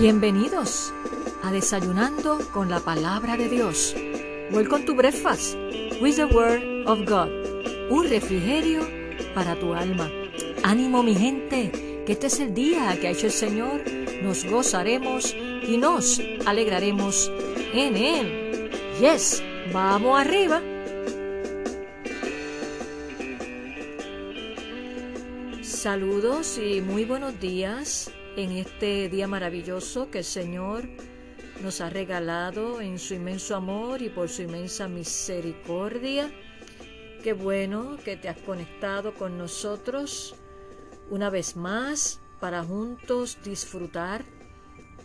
Bienvenidos a Desayunando con la Palabra de Dios. Welcome to Breakfast with the Word of God. Un refrigerio para tu alma. Ánimo mi gente, que este es el día que ha hecho el Señor. Nos gozaremos y nos alegraremos en Él. Yes, vamos arriba. Saludos y muy buenos días en este día maravilloso que el Señor nos ha regalado en su inmenso amor y por su inmensa misericordia. Qué bueno que te has conectado con nosotros una vez más para juntos disfrutar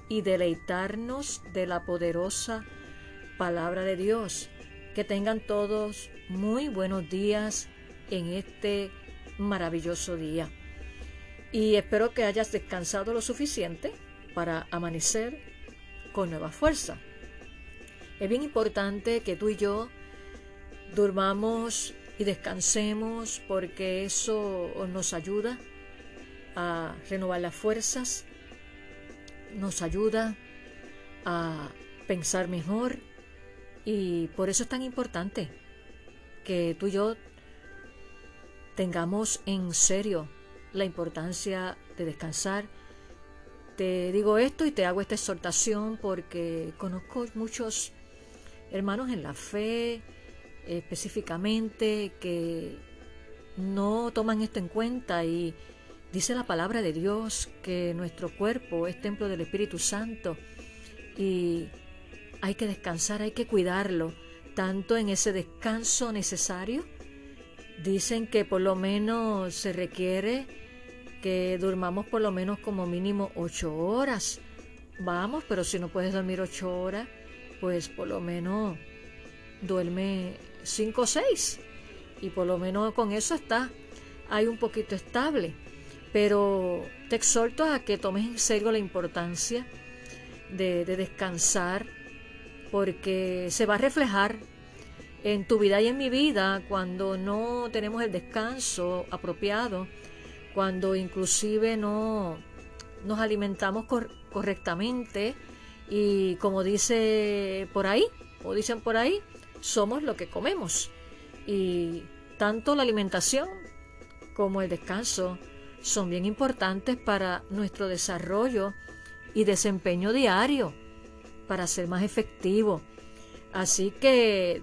y deleitarnos de la poderosa palabra de Dios. Que tengan todos muy buenos días en este maravilloso día y espero que hayas descansado lo suficiente para amanecer con nueva fuerza. Es bien importante que tú y yo durmamos y descansemos porque eso nos ayuda a renovar las fuerzas, nos ayuda a pensar mejor y por eso es tan importante que tú y yo tengamos en serio la importancia de descansar. Te digo esto y te hago esta exhortación porque conozco muchos hermanos en la fe específicamente que no toman esto en cuenta y dice la palabra de Dios que nuestro cuerpo es templo del Espíritu Santo y hay que descansar, hay que cuidarlo, tanto en ese descanso necesario. Dicen que por lo menos se requiere que durmamos por lo menos como mínimo ocho horas. Vamos, pero si no puedes dormir ocho horas, pues por lo menos duerme cinco o seis. Y por lo menos con eso está hay un poquito estable. Pero te exhorto a que tomes en serio la importancia de, de descansar porque se va a reflejar en tu vida y en mi vida cuando no tenemos el descanso apropiado cuando inclusive no nos alimentamos correctamente y como dice por ahí, o dicen por ahí, somos lo que comemos. Y tanto la alimentación como el descanso son bien importantes para nuestro desarrollo y desempeño diario, para ser más efectivo. Así que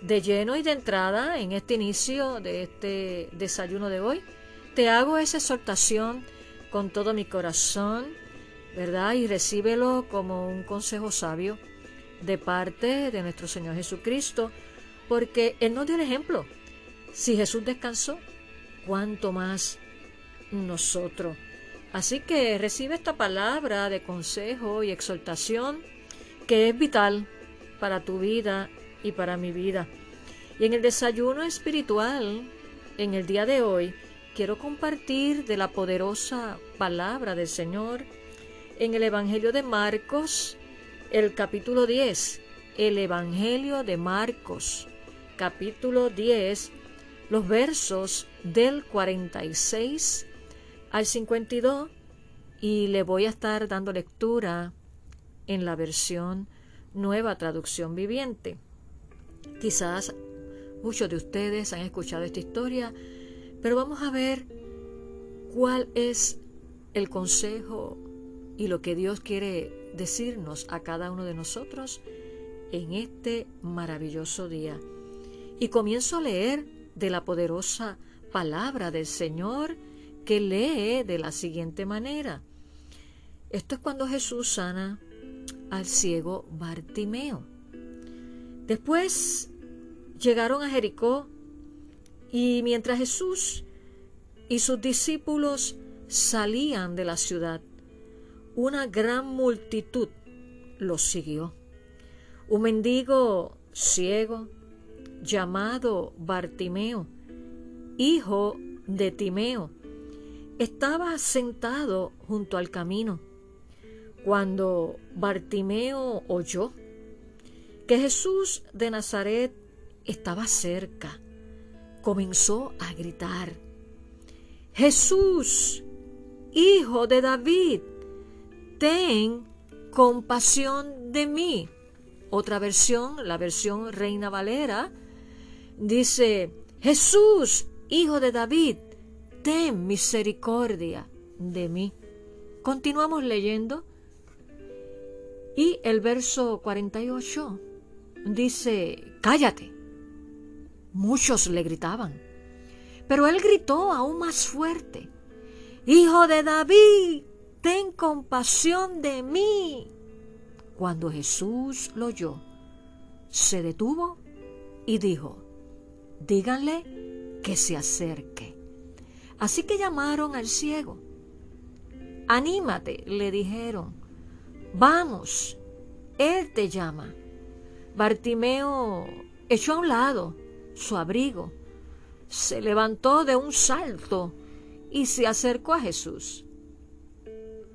de lleno y de entrada en este inicio de este desayuno de hoy, te hago esa exhortación con todo mi corazón, ¿verdad? Y recíbelo como un consejo sabio de parte de nuestro Señor Jesucristo, porque Él nos dio el ejemplo. Si Jesús descansó, ¿cuánto más nosotros? Así que recibe esta palabra de consejo y exhortación que es vital para tu vida y para mi vida. Y en el desayuno espiritual, en el día de hoy, quiero compartir de la poderosa palabra del Señor en el Evangelio de Marcos, el capítulo 10. El Evangelio de Marcos, capítulo 10, los versos del 46 al 52 y le voy a estar dando lectura en la versión nueva traducción viviente. Quizás muchos de ustedes han escuchado esta historia pero vamos a ver cuál es el consejo y lo que Dios quiere decirnos a cada uno de nosotros en este maravilloso día. Y comienzo a leer de la poderosa palabra del Señor que lee de la siguiente manera. Esto es cuando Jesús sana al ciego Bartimeo. Después llegaron a Jericó y mientras Jesús y sus discípulos salían de la ciudad, una gran multitud los siguió. Un mendigo ciego llamado Bartimeo, hijo de Timeo, estaba sentado junto al camino. Cuando Bartimeo oyó que Jesús de Nazaret estaba cerca, comenzó a gritar, Jesús, hijo de David, ten compasión de mí. Otra versión, la versión Reina Valera, dice, Jesús, hijo de David, ten misericordia de mí. Continuamos leyendo. Y el verso 48 dice, cállate. Muchos le gritaban. Pero él gritó aún más fuerte, Hijo de David, ten compasión de mí. Cuando Jesús lo oyó, se detuvo y dijo, díganle que se acerque. Así que llamaron al ciego. Anímate, le dijeron. Vamos, Él te llama. Bartimeo echó a un lado su abrigo, se levantó de un salto y se acercó a Jesús.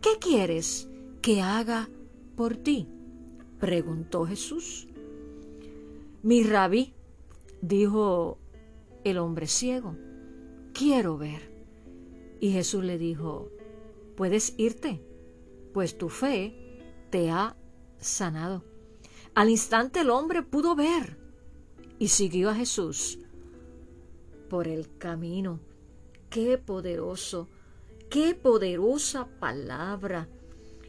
¿Qué quieres que haga por ti? preguntó Jesús. Mi rabí, dijo el hombre ciego, quiero ver. Y Jesús le dijo, puedes irte, pues tu fe te ha sanado. Al instante el hombre pudo ver y siguió a Jesús por el camino. Qué poderoso, qué poderosa palabra.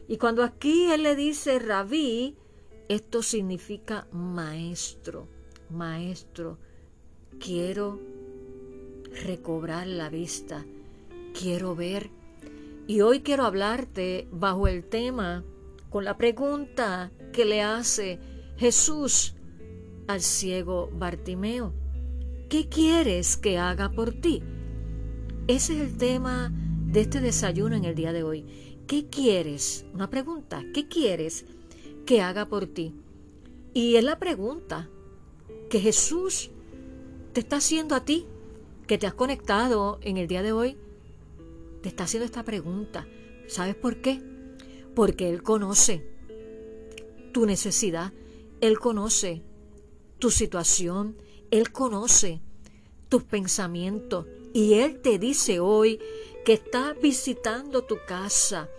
Y cuando aquí él le dice rabí, esto significa maestro, maestro. Quiero recobrar la vista, quiero ver. Y hoy quiero hablarte bajo el tema, con la pregunta que le hace Jesús al ciego Bartimeo. ¿Qué quieres que haga por ti? Ese es el tema de este desayuno en el día de hoy. ¿Qué quieres? Una pregunta. ¿Qué quieres que haga por ti? Y es la pregunta que Jesús te está haciendo a ti, que te has conectado en el día de hoy. Te está haciendo esta pregunta. ¿Sabes por qué? Porque Él conoce tu necesidad. Él conoce tu situación, Él conoce tus pensamientos y Él te dice hoy que está visitando tu casa,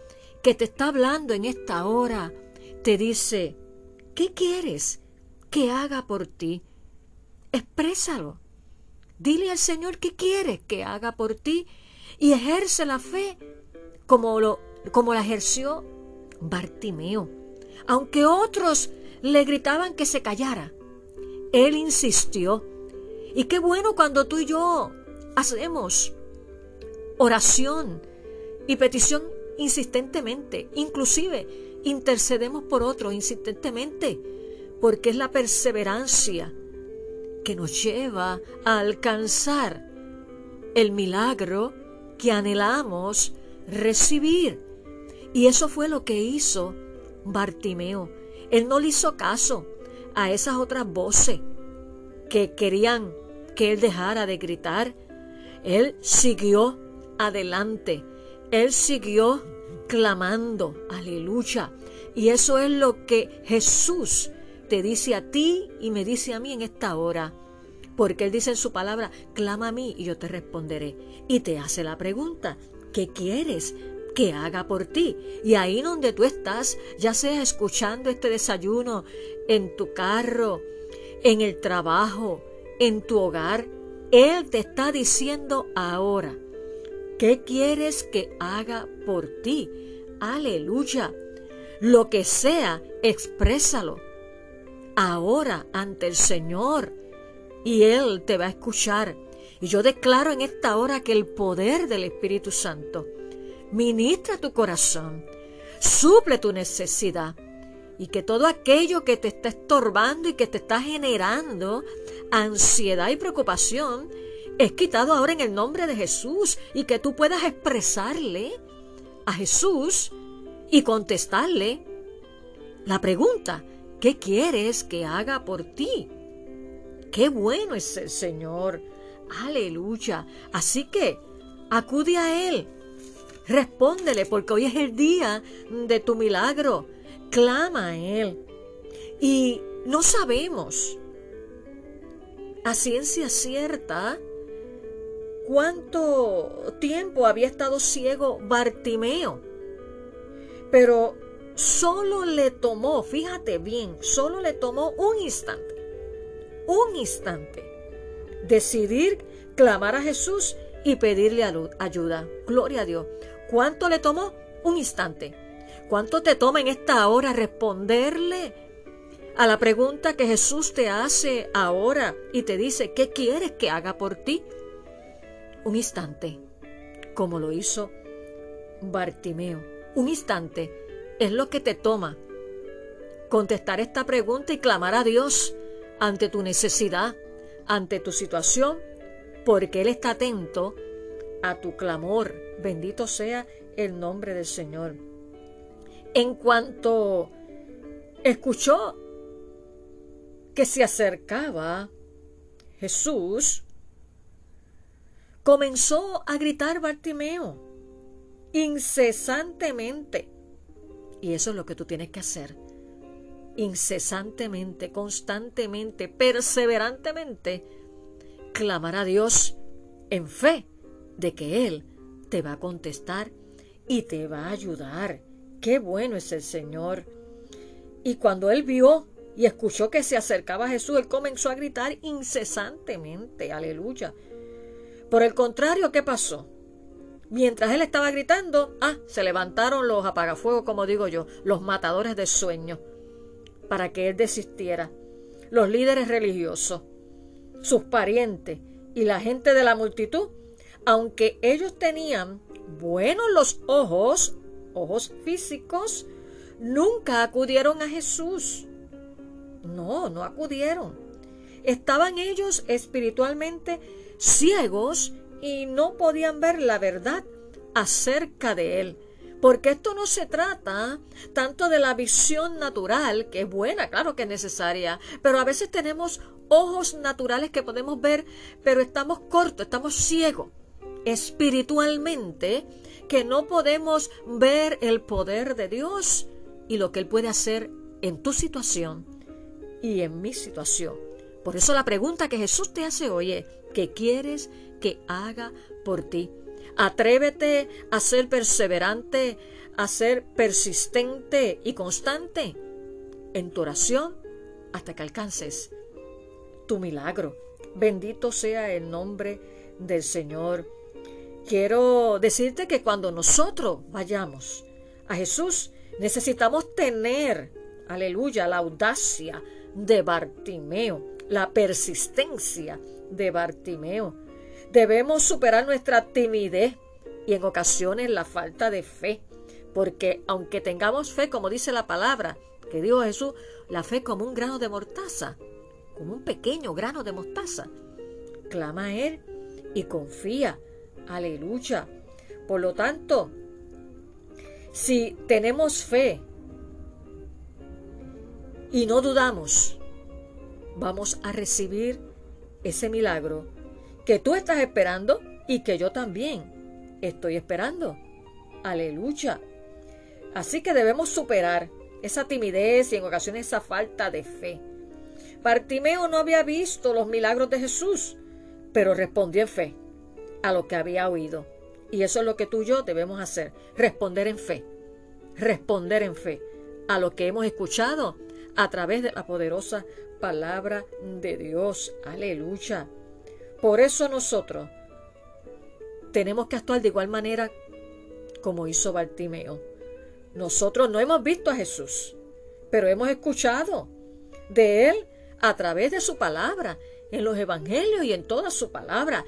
que te está hablando en esta hora, te dice, ¿qué quieres que haga por ti? Exprésalo. Dile al Señor qué quieres que haga por ti y ejerce la fe como, lo, como la ejerció Bartimeo. Aunque otros le gritaban que se callara, él insistió. Y qué bueno cuando tú y yo hacemos oración y petición insistentemente, inclusive intercedemos por otro insistentemente, porque es la perseverancia que nos lleva a alcanzar el milagro que anhelamos recibir. Y eso fue lo que hizo Bartimeo. Él no le hizo caso a esas otras voces que querían que él dejara de gritar. Él siguió adelante. Él siguió clamando. Aleluya. Y eso es lo que Jesús te dice a ti y me dice a mí en esta hora. Porque Él dice en su palabra, clama a mí y yo te responderé. Y te hace la pregunta, ¿qué quieres? Que haga por ti. Y ahí donde tú estás, ya sea escuchando este desayuno en tu carro, en el trabajo, en tu hogar, Él te está diciendo ahora, ¿qué quieres que haga por ti? Aleluya. Lo que sea, exprésalo. Ahora ante el Señor. Y Él te va a escuchar. Y yo declaro en esta hora que el poder del Espíritu Santo ministra tu corazón, suple tu necesidad y que todo aquello que te está estorbando y que te está generando ansiedad y preocupación es quitado ahora en el nombre de Jesús y que tú puedas expresarle a Jesús y contestarle la pregunta, ¿qué quieres que haga por ti? Qué bueno es el Señor. Aleluya. Así que acude a Él Respóndele porque hoy es el día de tu milagro. Clama a Él. Y no sabemos a ciencia cierta cuánto tiempo había estado ciego Bartimeo. Pero solo le tomó, fíjate bien, solo le tomó un instante, un instante, decidir clamar a Jesús y pedirle ayuda. Gloria a Dios. ¿Cuánto le tomó? Un instante. ¿Cuánto te toma en esta hora responderle a la pregunta que Jesús te hace ahora y te dice, ¿qué quieres que haga por ti? Un instante, como lo hizo Bartimeo. Un instante es lo que te toma contestar esta pregunta y clamar a Dios ante tu necesidad, ante tu situación, porque Él está atento a tu clamor. Bendito sea el nombre del Señor. En cuanto escuchó que se acercaba Jesús, comenzó a gritar Bartimeo incesantemente. Y eso es lo que tú tienes que hacer. Incesantemente, constantemente, perseverantemente, clamar a Dios en fe de que Él te va a contestar y te va a ayudar. Qué bueno es el Señor. Y cuando Él vio y escuchó que se acercaba a Jesús, Él comenzó a gritar incesantemente. Aleluya. Por el contrario, ¿qué pasó? Mientras él estaba gritando, ah, se levantaron los apagafuegos, como digo yo, los matadores de sueños, para que él desistiera. Los líderes religiosos, sus parientes y la gente de la multitud, aunque ellos tenían buenos los ojos, ojos físicos, nunca acudieron a Jesús. No, no acudieron. Estaban ellos espiritualmente ciegos y no podían ver la verdad acerca de él. Porque esto no se trata tanto de la visión natural, que es buena, claro que es necesaria, pero a veces tenemos ojos naturales que podemos ver, pero estamos cortos, estamos ciegos espiritualmente, que no podemos ver el poder de Dios y lo que Él puede hacer en tu situación y en mi situación. Por eso la pregunta que Jesús te hace hoy es, ¿qué quieres que haga por ti? Atrévete a ser perseverante, a ser persistente y constante en tu oración hasta que alcances tu milagro. Bendito sea el nombre del Señor. Quiero decirte que cuando nosotros vayamos a Jesús, necesitamos tener, aleluya, la audacia de Bartimeo, la persistencia de Bartimeo. Debemos superar nuestra timidez y en ocasiones la falta de fe, porque aunque tengamos fe, como dice la palabra, que dijo Jesús, la fe como un grano de mortaza, como un pequeño grano de mostaza, clama a Él y confía. Aleluya. Por lo tanto, si tenemos fe y no dudamos, vamos a recibir ese milagro que tú estás esperando y que yo también estoy esperando. Aleluya. Así que debemos superar esa timidez y en ocasiones esa falta de fe. Bartimeo no había visto los milagros de Jesús, pero respondió en fe a lo que había oído. Y eso es lo que tú y yo debemos hacer, responder en fe, responder en fe a lo que hemos escuchado a través de la poderosa palabra de Dios. Aleluya. Por eso nosotros tenemos que actuar de igual manera como hizo Bartimeo. Nosotros no hemos visto a Jesús, pero hemos escuchado de Él a través de su palabra, en los evangelios y en toda su palabra.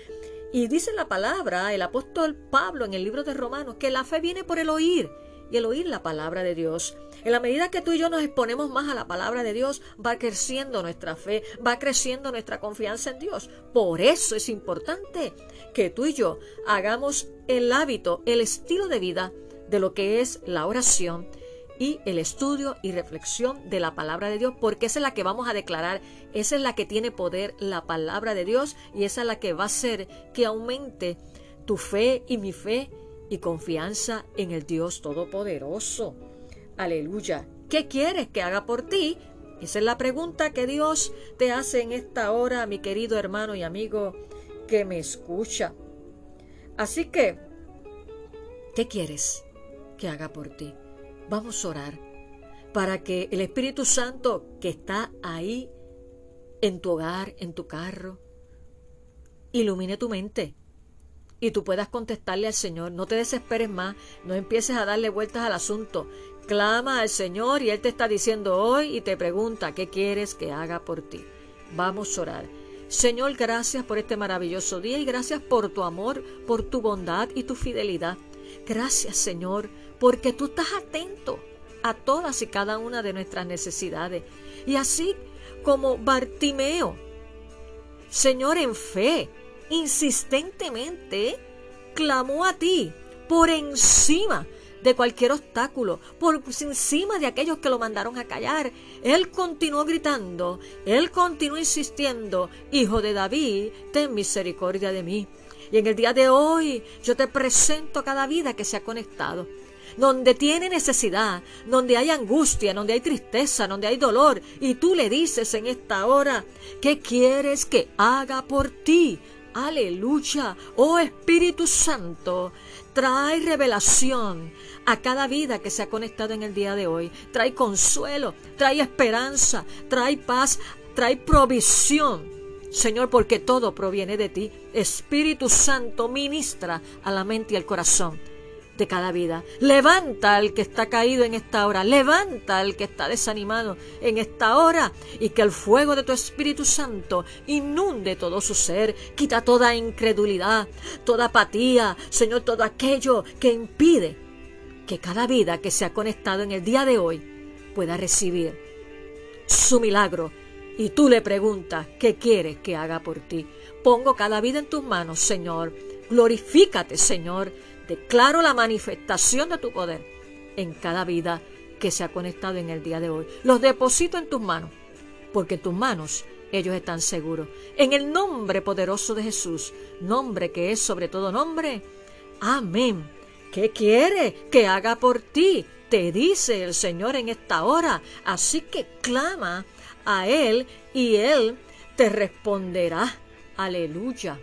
Y dice la palabra, el apóstol Pablo en el libro de Romanos, que la fe viene por el oír y el oír la palabra de Dios. En la medida que tú y yo nos exponemos más a la palabra de Dios, va creciendo nuestra fe, va creciendo nuestra confianza en Dios. Por eso es importante que tú y yo hagamos el hábito, el estilo de vida de lo que es la oración y el estudio y reflexión de la palabra de Dios, porque esa es la que vamos a declarar, esa es la que tiene poder, la palabra de Dios, y esa es la que va a hacer que aumente tu fe y mi fe y confianza en el Dios Todopoderoso. Aleluya. ¿Qué quieres que haga por ti? Esa es la pregunta que Dios te hace en esta hora, mi querido hermano y amigo que me escucha. Así que, ¿qué quieres que haga por ti? Vamos a orar para que el Espíritu Santo que está ahí en tu hogar, en tu carro, ilumine tu mente y tú puedas contestarle al Señor. No te desesperes más, no empieces a darle vueltas al asunto. Clama al Señor y Él te está diciendo hoy y te pregunta qué quieres que haga por ti. Vamos a orar. Señor, gracias por este maravilloso día y gracias por tu amor, por tu bondad y tu fidelidad. Gracias, Señor, porque tú estás atento a todas y cada una de nuestras necesidades. Y así como Bartimeo, Señor, en fe, insistentemente clamó a ti por encima de cualquier obstáculo, por encima de aquellos que lo mandaron a callar. Él continuó gritando, él continuó insistiendo, Hijo de David, ten misericordia de mí. Y en el día de hoy yo te presento cada vida que se ha conectado donde tiene necesidad, donde hay angustia, donde hay tristeza, donde hay dolor, y tú le dices en esta hora, ¿qué quieres que haga por ti? Aleluya. Oh Espíritu Santo, trae revelación a cada vida que se ha conectado en el día de hoy. Trae consuelo, trae esperanza, trae paz, trae provisión. Señor, porque todo proviene de ti. Espíritu Santo, ministra a la mente y al corazón de cada vida. Levanta al que está caído en esta hora, levanta al que está desanimado en esta hora y que el fuego de tu Espíritu Santo inunde todo su ser, quita toda incredulidad, toda apatía, Señor, todo aquello que impide que cada vida que se ha conectado en el día de hoy pueda recibir su milagro. Y tú le preguntas, ¿qué quieres que haga por ti? Pongo cada vida en tus manos, Señor. Glorifícate, Señor Declaro la manifestación de tu poder en cada vida que se ha conectado en el día de hoy. Los deposito en tus manos, porque en tus manos ellos están seguros. En el nombre poderoso de Jesús, nombre que es sobre todo nombre. Amén. ¿Qué quiere que haga por ti? Te dice el Señor en esta hora. Así que clama a Él y Él te responderá. Aleluya.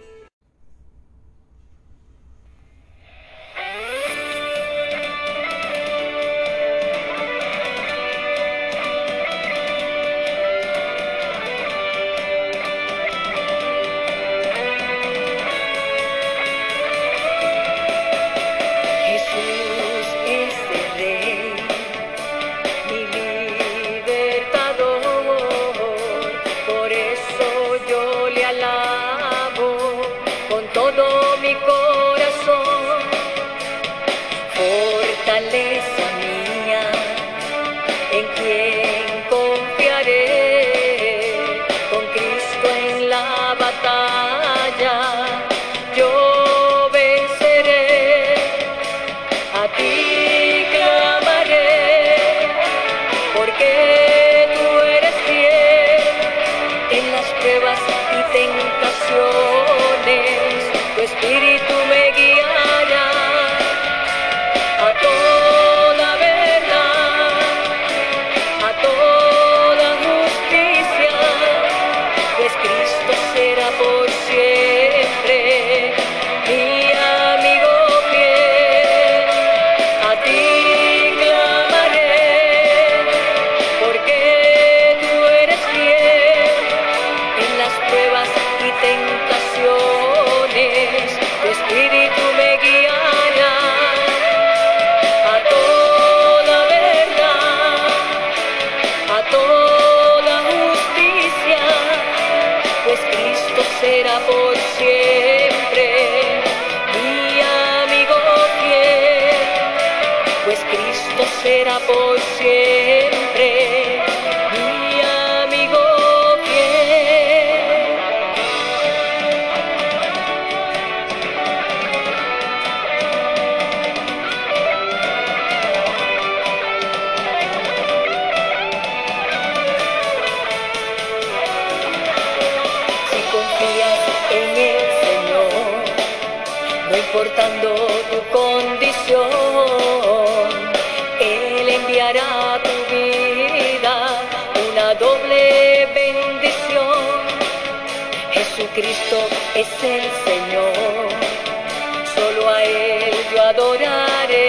Adoraré. Rinde hoy tu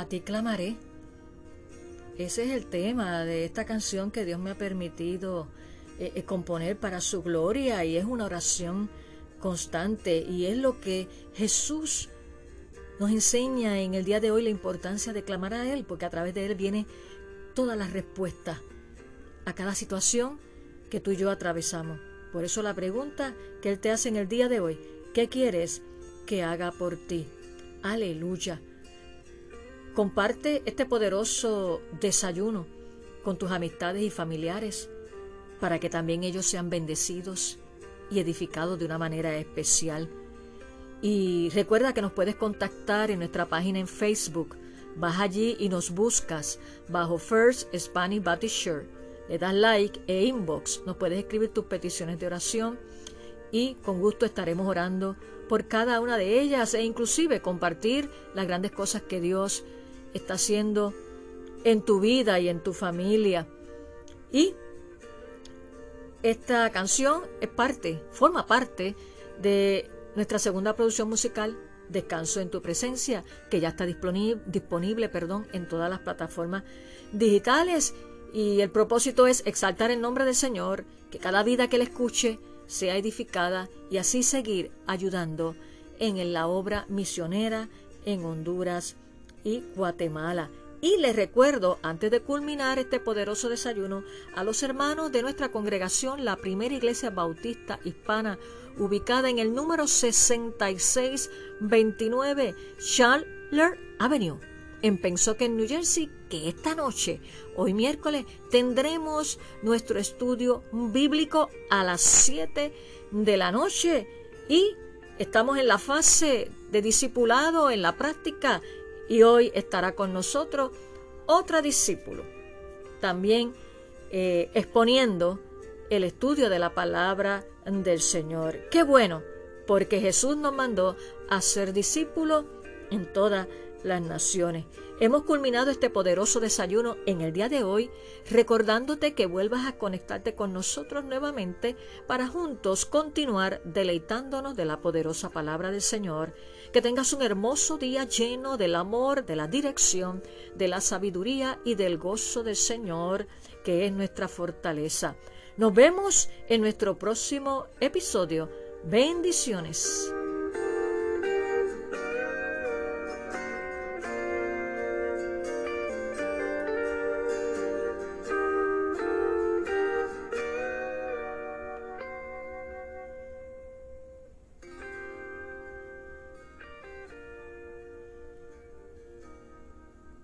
A ti clamaré. Ese es el tema de esta canción que Dios me ha permitido eh, eh, componer para su gloria y es una oración constante y es lo que Jesús nos enseña en el día de hoy la importancia de clamar a Él, porque a través de Él viene todas las respuestas a cada situación que tú y yo atravesamos. Por eso la pregunta que Él te hace en el día de hoy, ¿qué quieres que haga por ti? Aleluya. Comparte este poderoso desayuno con tus amistades y familiares para que también ellos sean bendecidos y edificados de una manera especial. Y recuerda que nos puedes contactar en nuestra página en Facebook. Vas allí y nos buscas bajo First Spanish Baptist Church. Le das like e inbox. Nos puedes escribir tus peticiones de oración y con gusto estaremos orando por cada una de ellas e inclusive compartir las grandes cosas que Dios está haciendo en tu vida y en tu familia. Y esta canción es parte, forma parte de nuestra segunda producción musical, Descanso en tu presencia, que ya está disponible, disponible perdón, en todas las plataformas digitales. Y el propósito es exaltar el nombre del Señor, que cada vida que le escuche sea edificada y así seguir ayudando en la obra misionera en Honduras y Guatemala. Y les recuerdo, antes de culminar este poderoso desayuno, a los hermanos de nuestra congregación, la primera iglesia bautista hispana, ubicada en el número 6629 Chandler Avenue, en Pensoken, New Jersey, que esta noche, hoy miércoles, tendremos nuestro estudio bíblico a las 7 de la noche y estamos en la fase de discipulado, en la práctica, y hoy estará con nosotros otra discípulo, también eh, exponiendo el estudio de la palabra del Señor. Qué bueno, porque Jesús nos mandó a ser discípulos en todas las naciones. Hemos culminado este poderoso desayuno en el día de hoy, recordándote que vuelvas a conectarte con nosotros nuevamente para juntos continuar deleitándonos de la poderosa palabra del Señor. Que tengas un hermoso día lleno del amor, de la dirección, de la sabiduría y del gozo del Señor, que es nuestra fortaleza. Nos vemos en nuestro próximo episodio. Bendiciones.